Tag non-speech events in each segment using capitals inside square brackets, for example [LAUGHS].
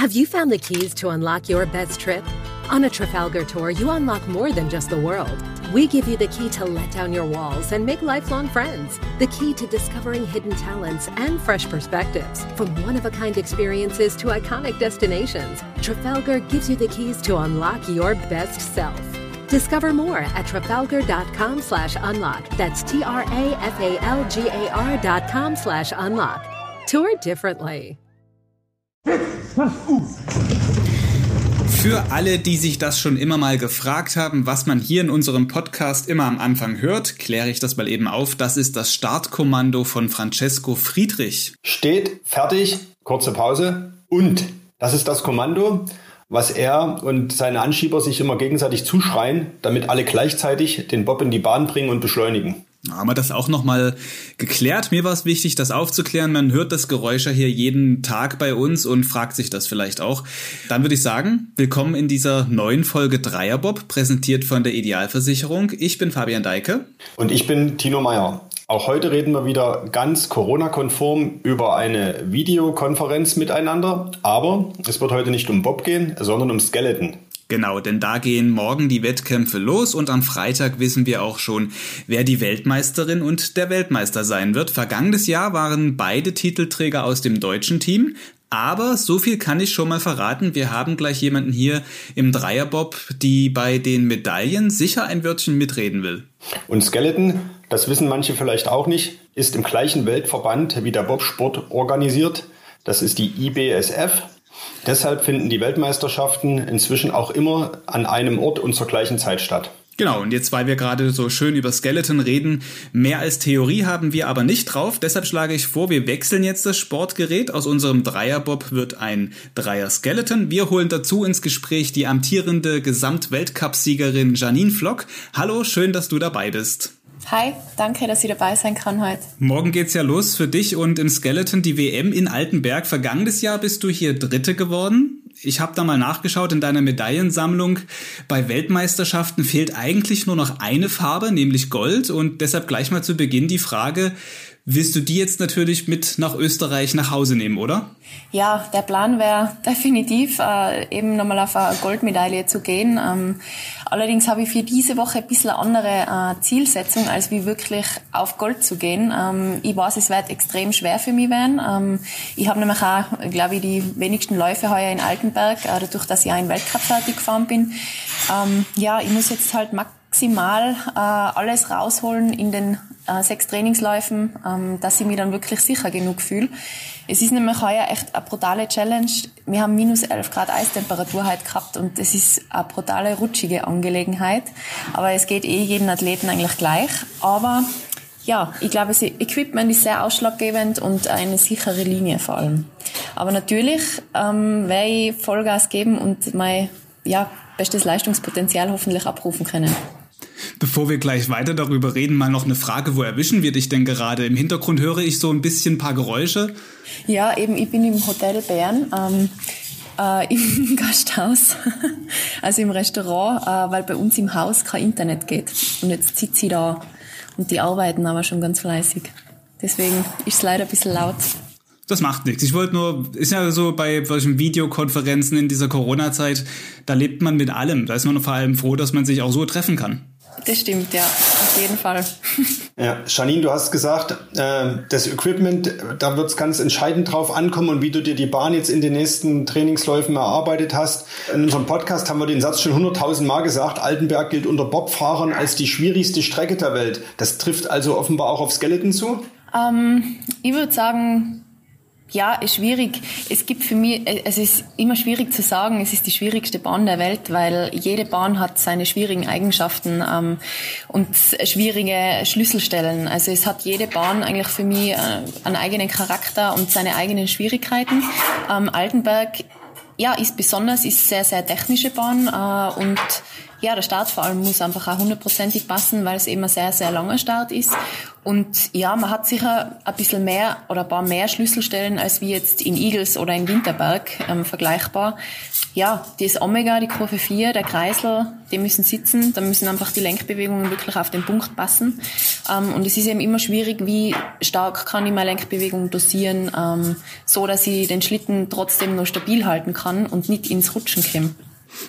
Have you found the keys to unlock your best trip? On a Trafalgar tour, you unlock more than just the world. We give you the key to let down your walls and make lifelong friends. The key to discovering hidden talents and fresh perspectives. From one of a kind experiences to iconic destinations, Trafalgar gives you the keys to unlock your best self. Discover more at trafalgar.com slash unlock. That's T R A F A L G A R dot com slash unlock. Tour differently. Für alle, die sich das schon immer mal gefragt haben, was man hier in unserem Podcast immer am Anfang hört, kläre ich das mal eben auf. Das ist das Startkommando von Francesco Friedrich. Steht, fertig, kurze Pause und das ist das Kommando, was er und seine Anschieber sich immer gegenseitig zuschreien, damit alle gleichzeitig den Bob in die Bahn bringen und beschleunigen. Haben wir das auch nochmal geklärt? Mir war es wichtig, das aufzuklären. Man hört das Geräusch ja hier jeden Tag bei uns und fragt sich das vielleicht auch. Dann würde ich sagen, willkommen in dieser neuen Folge Dreierbob, präsentiert von der Idealversicherung. Ich bin Fabian Deike. Und ich bin Tino Meyer. Auch heute reden wir wieder ganz Corona-konform über eine Videokonferenz miteinander. Aber es wird heute nicht um Bob gehen, sondern um Skeleton. Genau, denn da gehen morgen die Wettkämpfe los und am Freitag wissen wir auch schon, wer die Weltmeisterin und der Weltmeister sein wird. Vergangenes Jahr waren beide Titelträger aus dem deutschen Team. Aber so viel kann ich schon mal verraten. Wir haben gleich jemanden hier im Dreierbob, die bei den Medaillen sicher ein Wörtchen mitreden will. Und Skeleton, das wissen manche vielleicht auch nicht, ist im gleichen Weltverband wie der Bobsport organisiert. Das ist die IBSF. Deshalb finden die Weltmeisterschaften inzwischen auch immer an einem Ort und zur gleichen Zeit statt. Genau, und jetzt, weil wir gerade so schön über Skeleton reden, mehr als Theorie haben wir aber nicht drauf. Deshalb schlage ich vor, wir wechseln jetzt das Sportgerät. Aus unserem Dreierbob wird ein Dreier-Skeleton. Wir holen dazu ins Gespräch die amtierende Gesamtweltcupsiegerin Janine Flock. Hallo, schön, dass du dabei bist. Hi, danke, dass ich dabei sein kann heute. Morgen geht's ja los für dich und im Skeleton die WM in Altenberg. Vergangenes Jahr bist du hier Dritte geworden. Ich habe da mal nachgeschaut in deiner Medaillensammlung. Bei Weltmeisterschaften fehlt eigentlich nur noch eine Farbe, nämlich Gold. Und deshalb gleich mal zu Beginn die Frage, wirst du die jetzt natürlich mit nach Österreich nach Hause nehmen, oder? Ja, der Plan wäre definitiv, äh, eben nochmal auf eine Goldmedaille zu gehen. Ähm, allerdings habe ich für diese Woche ein bisschen andere äh, Zielsetzung, als wie wirklich auf Gold zu gehen. Ähm, ich weiß, es wird extrem schwer für mich werden. Ähm, ich habe nämlich auch, glaube ich, die wenigsten Läufe heuer in Altenberg, äh, dadurch, dass ich auch in Weltcup fertig gefahren bin. Ähm, ja, ich muss jetzt halt maximal äh, alles rausholen in den äh, sechs Trainingsläufen, ähm, dass ich mich dann wirklich sicher genug fühle. Es ist nämlich heuer echt eine brutale Challenge. Wir haben minus 11 Grad Eistemperatur heute gehabt und es ist eine brutale, rutschige Angelegenheit. Aber es geht eh jeden Athleten eigentlich gleich. Aber ja, ich glaube, das Equipment ist sehr ausschlaggebend und eine sichere Linie vor allem. Aber natürlich ähm, werde ich Vollgas geben und mein ja, bestes Leistungspotenzial hoffentlich abrufen können. Bevor wir gleich weiter darüber reden, mal noch eine Frage, wo erwischen wir dich denn gerade? Im Hintergrund höre ich so ein bisschen ein paar Geräusche. Ja, eben, ich bin im Hotel Bern. Ähm, äh, im [LAUGHS] Gasthaus, [LAUGHS] also im Restaurant, äh, weil bei uns im Haus kein Internet geht. Und jetzt sitze ich da und die arbeiten aber schon ganz fleißig. Deswegen ist es leider ein bisschen laut. Das macht nichts. Ich wollte nur, ist ja so bei solchen Videokonferenzen in dieser Corona-Zeit, da lebt man mit allem. Da ist man vor allem froh, dass man sich auch so treffen kann. Das stimmt, ja, auf jeden Fall. Ja, Janine, du hast gesagt, äh, das Equipment, da wird es ganz entscheidend drauf ankommen und wie du dir die Bahn jetzt in den nächsten Trainingsläufen erarbeitet hast. In unserem Podcast haben wir den Satz schon 100.000 Mal gesagt, Altenberg gilt unter Bobfahrern als die schwierigste Strecke der Welt. Das trifft also offenbar auch auf Skeleton zu? Ähm, ich würde sagen, ja, ist schwierig. Es gibt für mich, äh, es ist immer schwierig zu sagen, es ist die schwierigste Bahn der Welt, weil jede Bahn hat seine schwierigen Eigenschaften ähm, und schwierige Schlüsselstellen. Also es hat jede Bahn eigentlich für mich äh, einen eigenen Charakter und seine eigenen Schwierigkeiten. Ähm, Altenberg ja, ist besonders, ist sehr, sehr technische Bahn äh, und ja, der Start vor allem muss einfach auch hundertprozentig passen, weil es eben ein sehr, sehr langer Start ist. Und ja, man hat sicher ein bisschen mehr oder ein paar mehr Schlüsselstellen als wie jetzt in Eagles oder in Winterberg ähm, vergleichbar. Ja, das Omega, die Kurve 4, der Kreisel, die müssen sitzen, da müssen einfach die Lenkbewegungen wirklich auf den Punkt passen. Ähm, und es ist eben immer schwierig, wie stark kann ich meine Lenkbewegung dosieren, ähm, so dass ich den Schlitten trotzdem noch stabil halten kann und nicht ins Rutschen komme.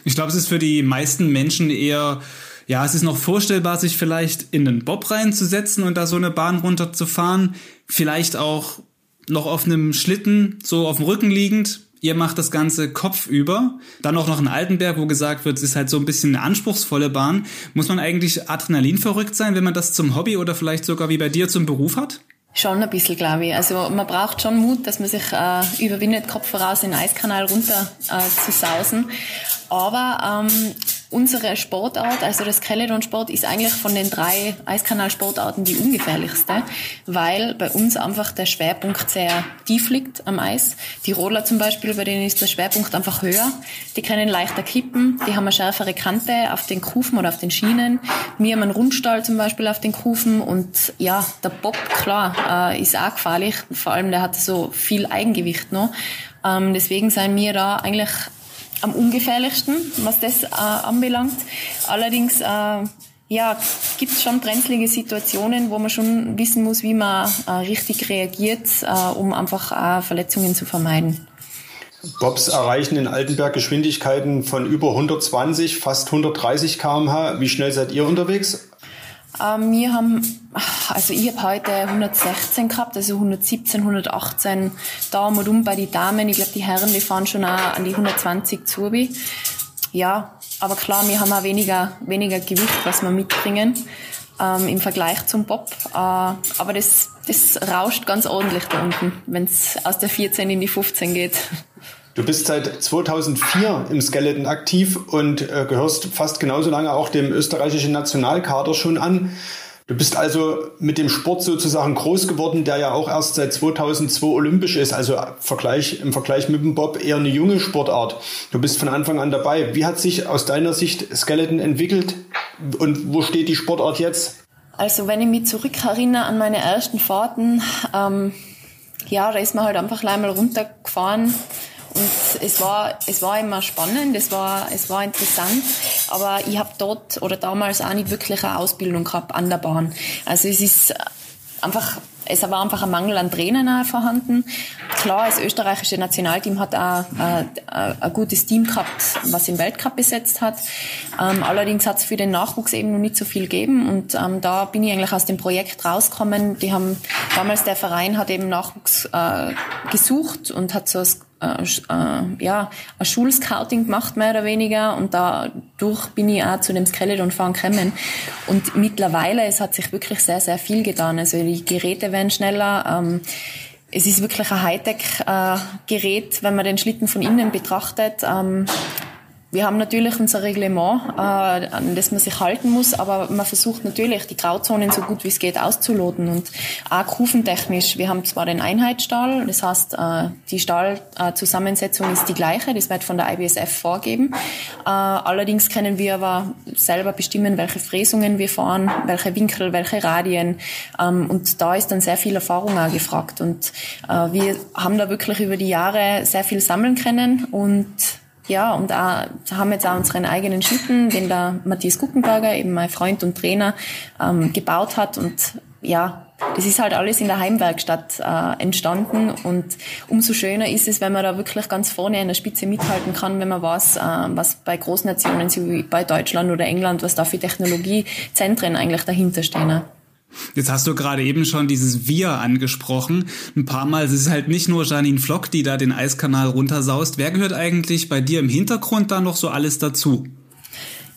Ich glaube, es ist für die meisten Menschen eher ja, es ist noch vorstellbar, sich vielleicht in einen Bob reinzusetzen und da so eine Bahn runterzufahren. Vielleicht auch noch auf einem Schlitten, so auf dem Rücken liegend, ihr macht das Ganze kopfüber. Dann auch noch in Altenberg, wo gesagt wird, es ist halt so ein bisschen eine anspruchsvolle Bahn. Muss man eigentlich Adrenalin verrückt sein, wenn man das zum Hobby oder vielleicht sogar wie bei dir zum Beruf hat? Schon ein bisschen, glaube ich. Also man braucht schon Mut, dass man sich äh, überwindet, Kopf voraus in den Eiskanal runter äh, zu sausen. Aber ähm, unsere Sportart, also das Skeleton-Sport, ist eigentlich von den drei Eiskanalsportarten die ungefährlichste, weil bei uns einfach der Schwerpunkt sehr tief liegt am Eis. Die Roller zum Beispiel, bei denen ist der Schwerpunkt einfach höher. Die können leichter kippen, die haben eine schärfere Kante auf den Kufen oder auf den Schienen. Wir haben einen Rundstall zum Beispiel auf den Kufen und ja, der Bob, klar, äh, ist auch gefährlich. Vor allem, der hat so viel Eigengewicht noch. Ähm, deswegen sind wir da eigentlich am ungefährlichsten, was das äh, anbelangt. Allerdings äh, ja, gibt es schon brenzlige Situationen, wo man schon wissen muss, wie man äh, richtig reagiert, äh, um einfach äh, Verletzungen zu vermeiden. Bobs erreichen in Altenberg Geschwindigkeiten von über 120, fast 130 km/h. Wie schnell seid ihr unterwegs? Ähm, wir haben, also ich habe heute 116 gehabt, also 117, 118 da und um bei den Damen. Ich glaube, die Herren, die fahren schon auch an die 120 zu. Ja, aber klar, wir haben auch weniger, weniger Gewicht, was wir mitbringen ähm, im Vergleich zum Bob. Äh, aber das, das rauscht ganz ordentlich da unten, wenn es aus der 14 in die 15 geht. Du bist seit 2004 im Skeleton aktiv und äh, gehörst fast genauso lange auch dem österreichischen Nationalkader schon an. Du bist also mit dem Sport sozusagen groß geworden, der ja auch erst seit 2002 olympisch ist, also Vergleich, im Vergleich mit dem Bob eher eine junge Sportart. Du bist von Anfang an dabei. Wie hat sich aus deiner Sicht Skeleton entwickelt und wo steht die Sportart jetzt? Also wenn ich mich zurückerinnere an meine ersten Fahrten, ähm, ja, da ist man halt einfach einmal runtergefahren und es war, es war immer spannend, es war, es war interessant, aber ich habe dort oder damals auch nicht wirklich eine Ausbildung gehabt an der Bahn. Also es ist einfach es war einfach ein Mangel an Trainern vorhanden. Klar, das österreichische Nationalteam hat auch äh, ein gutes Team gehabt, was im Weltcup besetzt hat. Ähm, allerdings hat es für den Nachwuchs eben noch nicht so viel gegeben und ähm, da bin ich eigentlich aus dem Projekt rausgekommen. Die haben damals der Verein hat eben Nachwuchs äh, gesucht und hat so ein äh, äh, ja, ein Schulscouting gemacht, mehr oder weniger. Und dadurch bin ich auch zu dem Skeleton-Fahren gekommen. Und mittlerweile, es hat sich wirklich sehr, sehr viel getan. Also die Geräte werden schneller. Ähm, es ist wirklich ein Hightech-Gerät, äh, wenn man den Schlitten von innen betrachtet. Ähm, wir haben natürlich unser Reglement, äh, an das man sich halten muss, aber man versucht natürlich, die Grauzonen so gut wie es geht auszuloten und auch kufentechnisch. Wir haben zwar den Einheitsstahl, das heißt, äh, die Stahlzusammensetzung ist die gleiche, das wird von der IBSF vorgeben. Äh, allerdings können wir aber selber bestimmen, welche Fräsungen wir fahren, welche Winkel, welche Radien ähm, und da ist dann sehr viel Erfahrung auch gefragt und äh, wir haben da wirklich über die Jahre sehr viel sammeln können und ja, und auch, haben jetzt auch unseren eigenen Schlitten, den der Matthias Guckenberger, eben mein Freund und Trainer, ähm, gebaut hat. Und ja, das ist halt alles in der Heimwerkstatt äh, entstanden. Und umso schöner ist es, wenn man da wirklich ganz vorne in der Spitze mithalten kann, wenn man weiß, äh, was bei Großnationen, wie bei Deutschland oder England, was da für Technologiezentren eigentlich dahinter stehen. Jetzt hast du gerade eben schon dieses Wir angesprochen. Ein paar Mal es ist halt nicht nur Janine Flock, die da den Eiskanal runtersaust. Wer gehört eigentlich bei dir im Hintergrund da noch so alles dazu?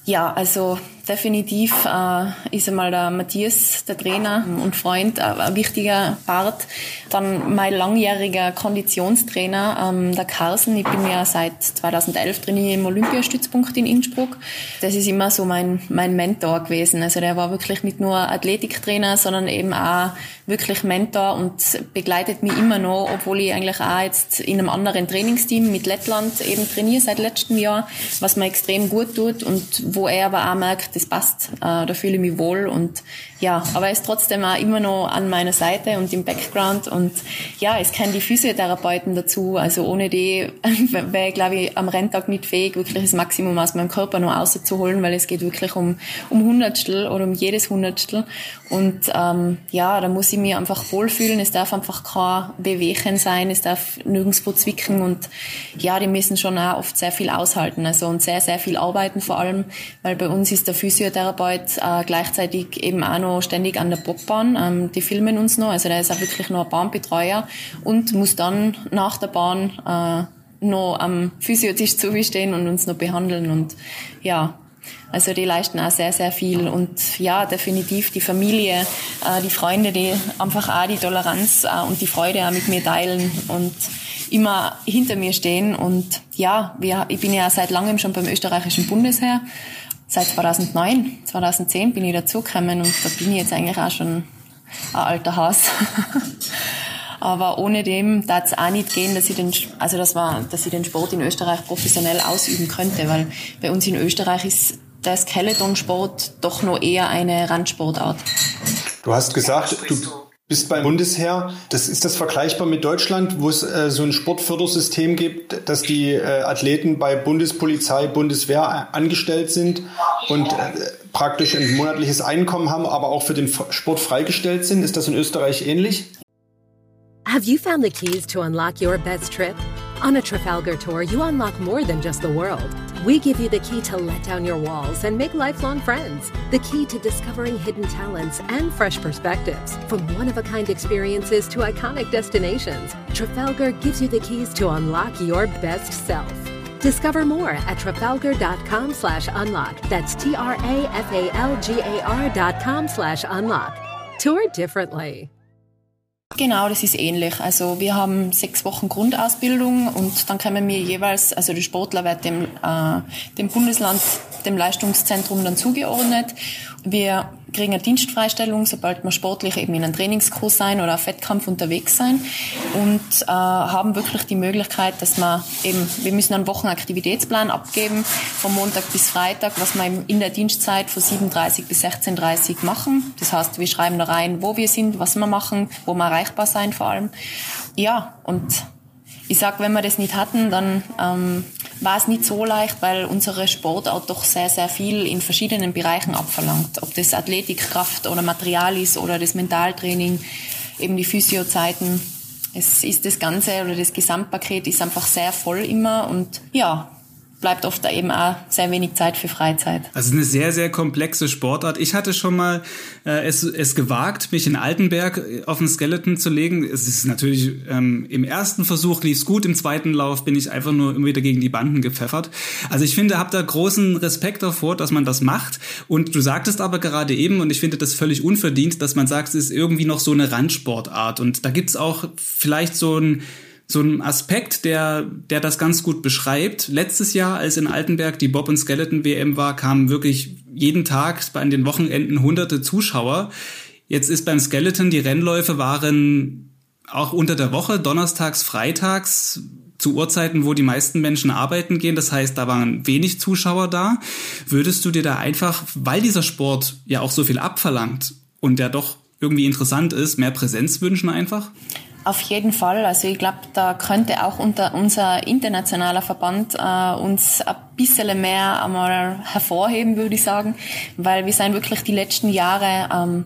Ja, also definitiv äh, ist einmal der Matthias, der Trainer und Freund, äh, ein wichtiger Part. Dann mein langjähriger Konditionstrainer, ähm, der Carsten. Ich bin ja seit 2011 trainiere im Olympiastützpunkt in Innsbruck. Das ist immer so mein, mein Mentor gewesen. Also der war wirklich nicht nur Athletiktrainer, sondern eben auch wirklich Mentor und begleitet mich immer noch, obwohl ich eigentlich auch jetzt in einem anderen Trainingsteam mit Lettland eben trainiere seit letztem Jahr, was mir extrem gut tut und wo er aber auch merkt, das passt. Äh, da fühle ich mich wohl und ja, aber er ist trotzdem auch immer noch an meiner Seite und im Background und ja, es kennen die Physiotherapeuten dazu. Also ohne die [LAUGHS] wäre ich, glaube ich, am Renntag nicht fähig, wirklich das Maximum aus meinem Körper noch rauszuholen, weil es geht wirklich um, um Hundertstel oder um jedes Hundertstel. Und ähm, ja, da muss ich mich einfach wohlfühlen. Es darf einfach kein Bewegen sein, es darf nirgendwo zwicken und ja, die müssen schon auch oft sehr viel aushalten, also und sehr, sehr viel arbeiten vor allem, weil bei uns ist der Physiotherapeut äh, gleichzeitig eben auch noch ständig an der Bobbahn. Ähm, die filmen uns noch, also der ist auch wirklich noch ein Bahnbetreuer und muss dann nach der Bahn äh, noch am Physiotisch zustehen und uns noch behandeln und ja, also die leisten auch sehr, sehr viel. Und ja, definitiv die Familie, äh, die Freunde, die einfach auch die Toleranz äh, und die Freude auch mit mir teilen und immer hinter mir stehen. Und ja, wir, ich bin ja seit langem schon beim österreichischen Bundesheer. Seit 2009, 2010 bin ich dazugekommen und da bin ich jetzt eigentlich auch schon ein alter Haus. [LAUGHS] Aber ohne dem darf es auch nicht gehen, dass ich den, also das war, dass ich den Sport in Österreich professionell ausüben könnte, weil bei uns in Österreich ist der Skeletonsport doch noch eher eine Randsportart. Du hast gesagt, du bist beim Bundesheer. Das ist das vergleichbar mit Deutschland, wo es äh, so ein Sportfördersystem gibt, dass die äh, Athleten bei Bundespolizei, Bundeswehr angestellt sind und äh, praktisch ein monatliches Einkommen haben, aber auch für den Sport freigestellt sind. Ist das in Österreich ähnlich? Have you found the keys to unlock your best trip? On a Trafalgar tour, you unlock more than just the world. We give you the key to let down your walls and make lifelong friends. The key to discovering hidden talents and fresh perspectives. From one of a kind experiences to iconic destinations, Trafalgar gives you the keys to unlock your best self. Discover more at trafalgar.com slash unlock. That's T R A F A L G A R dot com slash unlock. Tour differently. Genau, das ist ähnlich. Also wir haben sechs Wochen Grundausbildung und dann können wir jeweils, also der Sportler wird dem, äh, dem Bundesland, dem Leistungszentrum dann zugeordnet. Wir kriegen eine Dienstfreistellung, sobald wir sportlich eben in einem Trainingskurs sein oder auf Wettkampf unterwegs sein und äh, haben wirklich die Möglichkeit, dass wir eben, wir müssen einen Wochenaktivitätsplan abgeben, von Montag bis Freitag, was wir in der Dienstzeit von 7.30 bis 16.30 machen. Das heißt, wir schreiben da rein, wo wir sind, was wir machen, wo wir erreichbar sein vor allem. Ja, und ich sag, wenn wir das nicht hatten, dann ähm, war es nicht so leicht, weil unsere Sportart doch sehr, sehr viel in verschiedenen Bereichen abverlangt. Ob das Athletik, Kraft oder Material ist oder das Mentaltraining, eben die Physiozeiten. Es ist das Ganze oder das Gesamtpaket ist einfach sehr voll immer und ja, bleibt oft da eben auch sehr wenig Zeit für Freizeit. Also eine sehr, sehr komplexe Sportart. Ich hatte schon mal äh, es, es gewagt, mich in Altenberg äh, auf den Skeleton zu legen. Es ist natürlich ähm, im ersten Versuch lief es gut, im zweiten Lauf bin ich einfach nur immer wieder gegen die Banden gepfeffert. Also ich finde, habe da großen Respekt davor, dass man das macht. Und du sagtest aber gerade eben, und ich finde das völlig unverdient, dass man sagt, es ist irgendwie noch so eine Randsportart. Und da gibt's auch vielleicht so ein so ein Aspekt, der, der das ganz gut beschreibt. Letztes Jahr, als in Altenberg die Bob und Skeleton WM war, kamen wirklich jeden Tag bei den Wochenenden hunderte Zuschauer. Jetzt ist beim Skeleton, die Rennläufe waren auch unter der Woche, donnerstags, freitags, zu Uhrzeiten, wo die meisten Menschen arbeiten gehen. Das heißt, da waren wenig Zuschauer da. Würdest du dir da einfach, weil dieser Sport ja auch so viel abverlangt und der doch irgendwie interessant ist, mehr Präsenz wünschen einfach? Auf jeden Fall. Also ich glaube, da könnte auch unter unser internationaler Verband äh, uns ein bisschen mehr einmal hervorheben, würde ich sagen, weil wir sind wirklich die letzten Jahre ähm,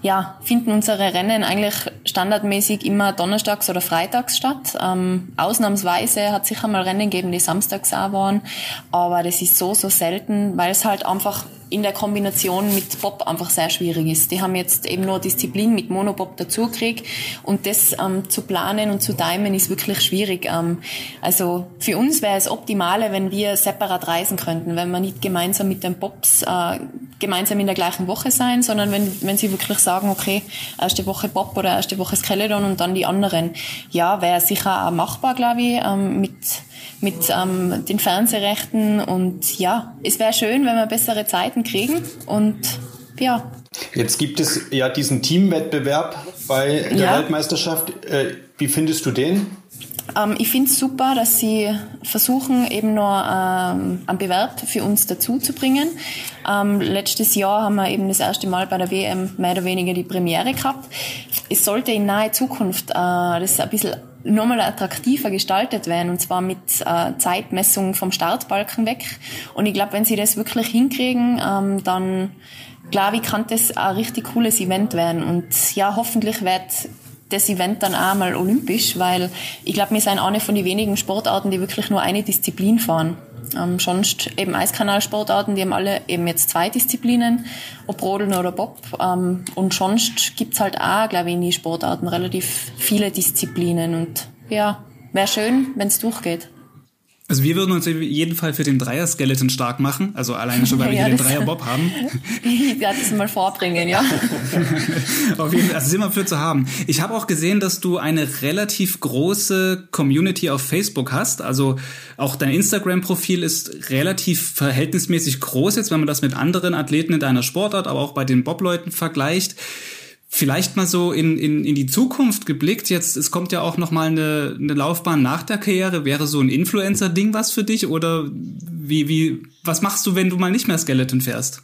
ja, finden unsere Rennen eigentlich standardmäßig immer donnerstags oder freitags statt. Ähm, ausnahmsweise hat sicher mal Rennen gegeben, die samstags auch waren, aber das ist so, so selten, weil es halt einfach in der Kombination mit Bob einfach sehr schwierig ist. Die haben jetzt eben nur Disziplin mit Monobob dazugekriegt und das ähm, zu planen und zu timen ist wirklich schwierig. Ähm, also für uns wäre es optimale, wenn wir separat reisen könnten, wenn wir nicht gemeinsam mit den Bobs äh, gemeinsam in der gleichen Woche sein, sondern wenn, wenn sie wirklich sagen, okay, erste Woche Bob oder erste Woche Skeleton und dann die anderen. Ja, wäre sicher auch machbar, glaube ich, ähm, mit, mit ähm, den Fernsehrechten und ja, es wäre schön, wenn wir bessere Zeiten kriegen und ja. Jetzt gibt es ja diesen Teamwettbewerb bei der ja. Weltmeisterschaft. Äh, wie findest du den? Ähm, ich finde es super, dass sie versuchen, eben noch ähm, einen Bewerb für uns dazu zu bringen. Ähm, letztes Jahr haben wir eben das erste Mal bei der WM mehr oder weniger die Premiere gehabt. Es sollte in naher Zukunft äh, das ein bisschen nochmal attraktiver gestaltet werden und zwar mit äh, Zeitmessung vom Startbalken weg. Und ich glaube, wenn sie das wirklich hinkriegen, ähm, dann glaube ich, kann das ein richtig cooles Event werden. Und ja, hoffentlich wird das Event dann auch mal olympisch, weil ich glaube, wir sind eine von den wenigen Sportarten, die wirklich nur eine Disziplin fahren. Ähm, sonst eben Eiskanalsportarten, die haben alle eben jetzt zwei Disziplinen, ob Rodeln oder Bob. Ähm, und sonst gibt's halt auch, glaube ich, in die Sportarten relativ viele Disziplinen. Und ja, wäre schön, wenn's durchgeht. Also wir würden uns auf jeden Fall für den Dreier-Skeleton stark machen, also alleine schon, weil wir ja, hier den Dreier-Bob haben. [LAUGHS] Werde das mal vorbringen, ja. [LAUGHS] auf jeden Fall, also sind wir für zu haben. Ich habe auch gesehen, dass du eine relativ große Community auf Facebook hast, also auch dein Instagram-Profil ist relativ verhältnismäßig groß jetzt, wenn man das mit anderen Athleten in deiner Sportart, aber auch bei den Bob-Leuten vergleicht. Vielleicht mal so in, in, in die Zukunft geblickt. Jetzt, es kommt ja auch noch mal eine, eine Laufbahn nach der Karriere. Wäre so ein Influencer-Ding was für dich? Oder wie, wie, was machst du, wenn du mal nicht mehr Skeleton fährst?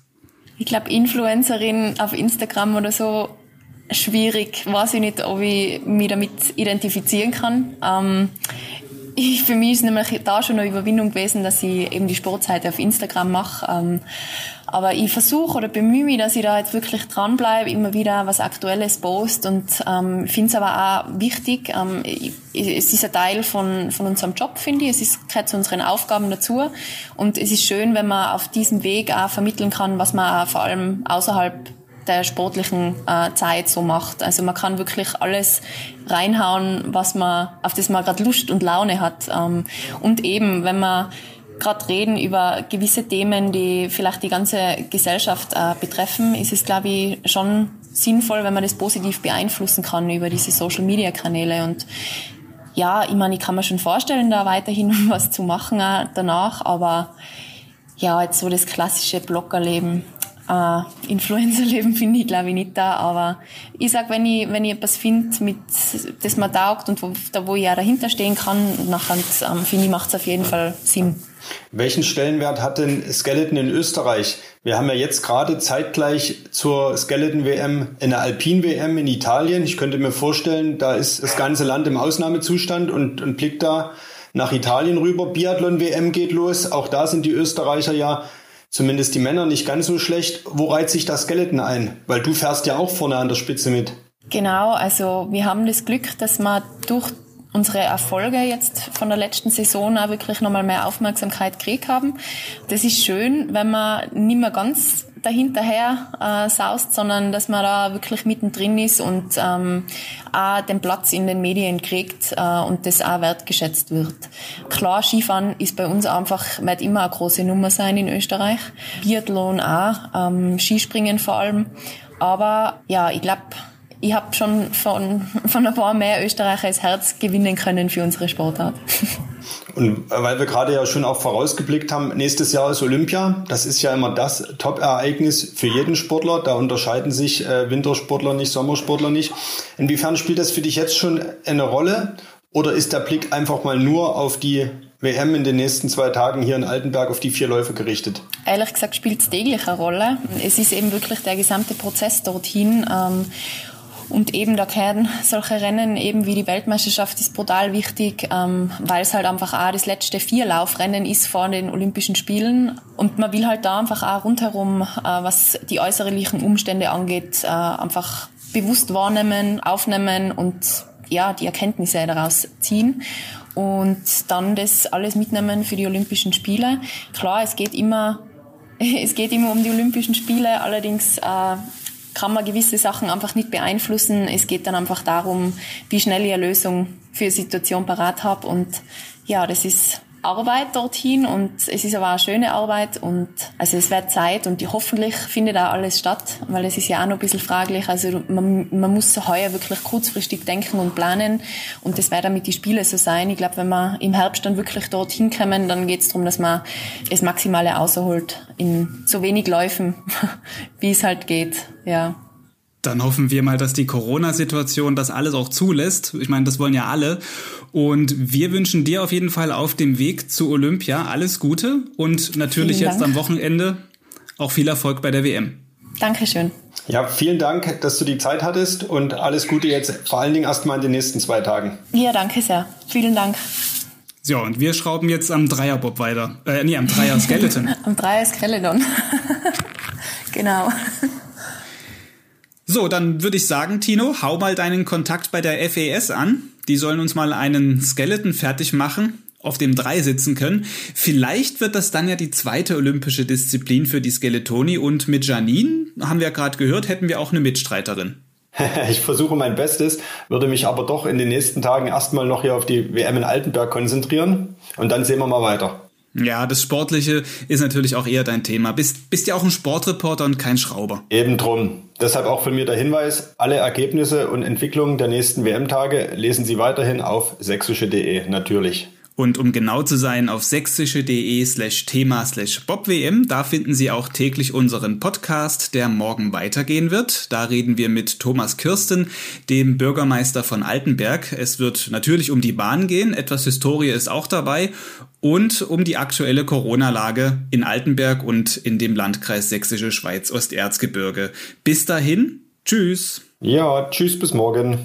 Ich glaube, Influencerin auf Instagram oder so schwierig. Weiß ich nicht, ob ich mich damit identifizieren kann. Ähm, ich, für mich ist nämlich da schon eine Überwindung gewesen, dass ich eben die Sportseite auf Instagram mache. Ähm, aber ich versuche oder bemühe mich, dass ich da jetzt wirklich dranbleibe, immer wieder was Aktuelles post und ähm, finde es aber auch wichtig. Ähm, es ist ein Teil von, von unserem Job, finde ich. Es ist, gehört zu unseren Aufgaben dazu. Und es ist schön, wenn man auf diesem Weg auch vermitteln kann, was man auch vor allem außerhalb der sportlichen äh, Zeit so macht. Also man kann wirklich alles reinhauen, was man, auf das man gerade Lust und Laune hat. Ähm, und eben, wenn man gerade reden über gewisse Themen, die vielleicht die ganze Gesellschaft äh, betreffen, ist es, glaube ich, schon sinnvoll, wenn man das positiv beeinflussen kann über diese Social-Media-Kanäle. Und ja, ich meine, ich kann mir schon vorstellen, da weiterhin [LAUGHS] was zu machen äh, danach, aber ja, jetzt so das klassische Bloggerleben, äh, Influencer-Leben [LAUGHS] finde ich, glaube ich, nicht da. Aber ich sag, wenn ich, wenn ich etwas finde, mit, das mir taugt und wo, da, wo ich ja dahinter stehen kann, nachher, ähm, finde ich, macht es auf jeden Fall Sinn. Welchen Stellenwert hat denn Skeleton in Österreich? Wir haben ja jetzt gerade zeitgleich zur Skeleton-WM eine Alpin-WM in Italien. Ich könnte mir vorstellen, da ist das ganze Land im Ausnahmezustand und, und blickt da nach Italien rüber. Biathlon-WM geht los. Auch da sind die Österreicher ja zumindest die Männer nicht ganz so schlecht. Wo reiht sich das Skeleton ein? Weil du fährst ja auch vorne an der Spitze mit. Genau, also wir haben das Glück, dass man durch unsere Erfolge jetzt von der letzten Saison auch wirklich nochmal mehr Aufmerksamkeit gekriegt haben. Das ist schön, wenn man nicht mehr ganz dahinterher äh, saust, sondern dass man da wirklich mittendrin ist und ähm, auch den Platz in den Medien kriegt äh, und das auch wertgeschätzt wird. Klar, Skifahren ist bei uns einfach, wird immer eine große Nummer sein in Österreich. Biathlon auch, ähm, Skispringen vor allem. Aber ja, ich glaube, ich habe schon von, [LAUGHS] von ein paar mehr Österreicher das Herz gewinnen können für unsere Sportart. [LAUGHS] Und weil wir gerade ja schon auch vorausgeblickt haben, nächstes Jahr ist Olympia. Das ist ja immer das Top-Ereignis für jeden Sportler. Da unterscheiden sich äh, Wintersportler nicht, Sommersportler nicht. Inwiefern spielt das für dich jetzt schon eine Rolle? Oder ist der Blick einfach mal nur auf die WM in den nächsten zwei Tagen hier in Altenberg auf die vier Läufe gerichtet? Ehrlich gesagt spielt es täglich eine Rolle. Es ist eben wirklich der gesamte Prozess dorthin. Ähm, und eben da gehören solche Rennen eben wie die Weltmeisterschaft ist brutal wichtig, ähm, weil es halt einfach auch das letzte Vierlaufrennen ist vor den Olympischen Spielen. Und man will halt da einfach auch rundherum, äh, was die äußerlichen Umstände angeht, äh, einfach bewusst wahrnehmen, aufnehmen und ja, die Erkenntnisse daraus ziehen und dann das alles mitnehmen für die Olympischen Spiele. Klar, es geht immer [LAUGHS] es geht immer um die Olympischen Spiele, allerdings äh, kann man gewisse Sachen einfach nicht beeinflussen. Es geht dann einfach darum, wie schnell ich eine Lösung für eine Situation parat habe. Und ja, das ist Arbeit dorthin und es ist aber eine schöne Arbeit und also es wird Zeit und hoffentlich findet auch alles statt, weil es ist ja auch noch ein bisschen fraglich. Also man, man muss heuer wirklich kurzfristig denken und planen und das wird dann mit die Spiele so sein. Ich glaube, wenn wir im Herbst dann wirklich dorthin kommen, dann geht es darum, dass man das Maximale außerholt in so wenig Läufen, [LAUGHS] wie es halt geht. Ja. Dann hoffen wir mal, dass die Corona-Situation das alles auch zulässt. Ich meine, das wollen ja alle. Und wir wünschen dir auf jeden Fall auf dem Weg zu Olympia alles Gute und natürlich jetzt am Wochenende auch viel Erfolg bei der WM. Dankeschön. Ja, vielen Dank, dass du die Zeit hattest und alles Gute jetzt vor allen Dingen erstmal in den nächsten zwei Tagen. Ja, danke sehr. Vielen Dank. So, und wir schrauben jetzt am Dreierbob weiter. Äh, nee, am Dreier Skeleton. [LAUGHS] am Dreier Skeleton. [LAUGHS] genau. So, dann würde ich sagen, Tino, hau mal deinen Kontakt bei der FES an. Die sollen uns mal einen Skeleton fertig machen, auf dem drei sitzen können. Vielleicht wird das dann ja die zweite olympische Disziplin für die Skeletoni und mit Janine, haben wir gerade gehört, hätten wir auch eine Mitstreiterin. [LAUGHS] Ich versuche mein Bestes, würde mich aber doch in den nächsten Tagen erstmal noch hier auf die WM in Altenberg konzentrieren und dann sehen wir mal weiter. Ja, das Sportliche ist natürlich auch eher dein Thema. Bist, bist ja auch ein Sportreporter und kein Schrauber. Eben drum. Deshalb auch von mir der Hinweis, alle Ergebnisse und Entwicklungen der nächsten WM-Tage lesen Sie weiterhin auf sächsische.de, natürlich. Und um genau zu sein, auf sächsische.de slash Thema slash BobWM, da finden Sie auch täglich unseren Podcast, der morgen weitergehen wird. Da reden wir mit Thomas Kirsten, dem Bürgermeister von Altenberg. Es wird natürlich um die Bahn gehen, etwas Historie ist auch dabei und um die aktuelle Corona-Lage in Altenberg und in dem Landkreis Sächsische Schweiz Osterzgebirge. Bis dahin, tschüss. Ja, tschüss bis morgen.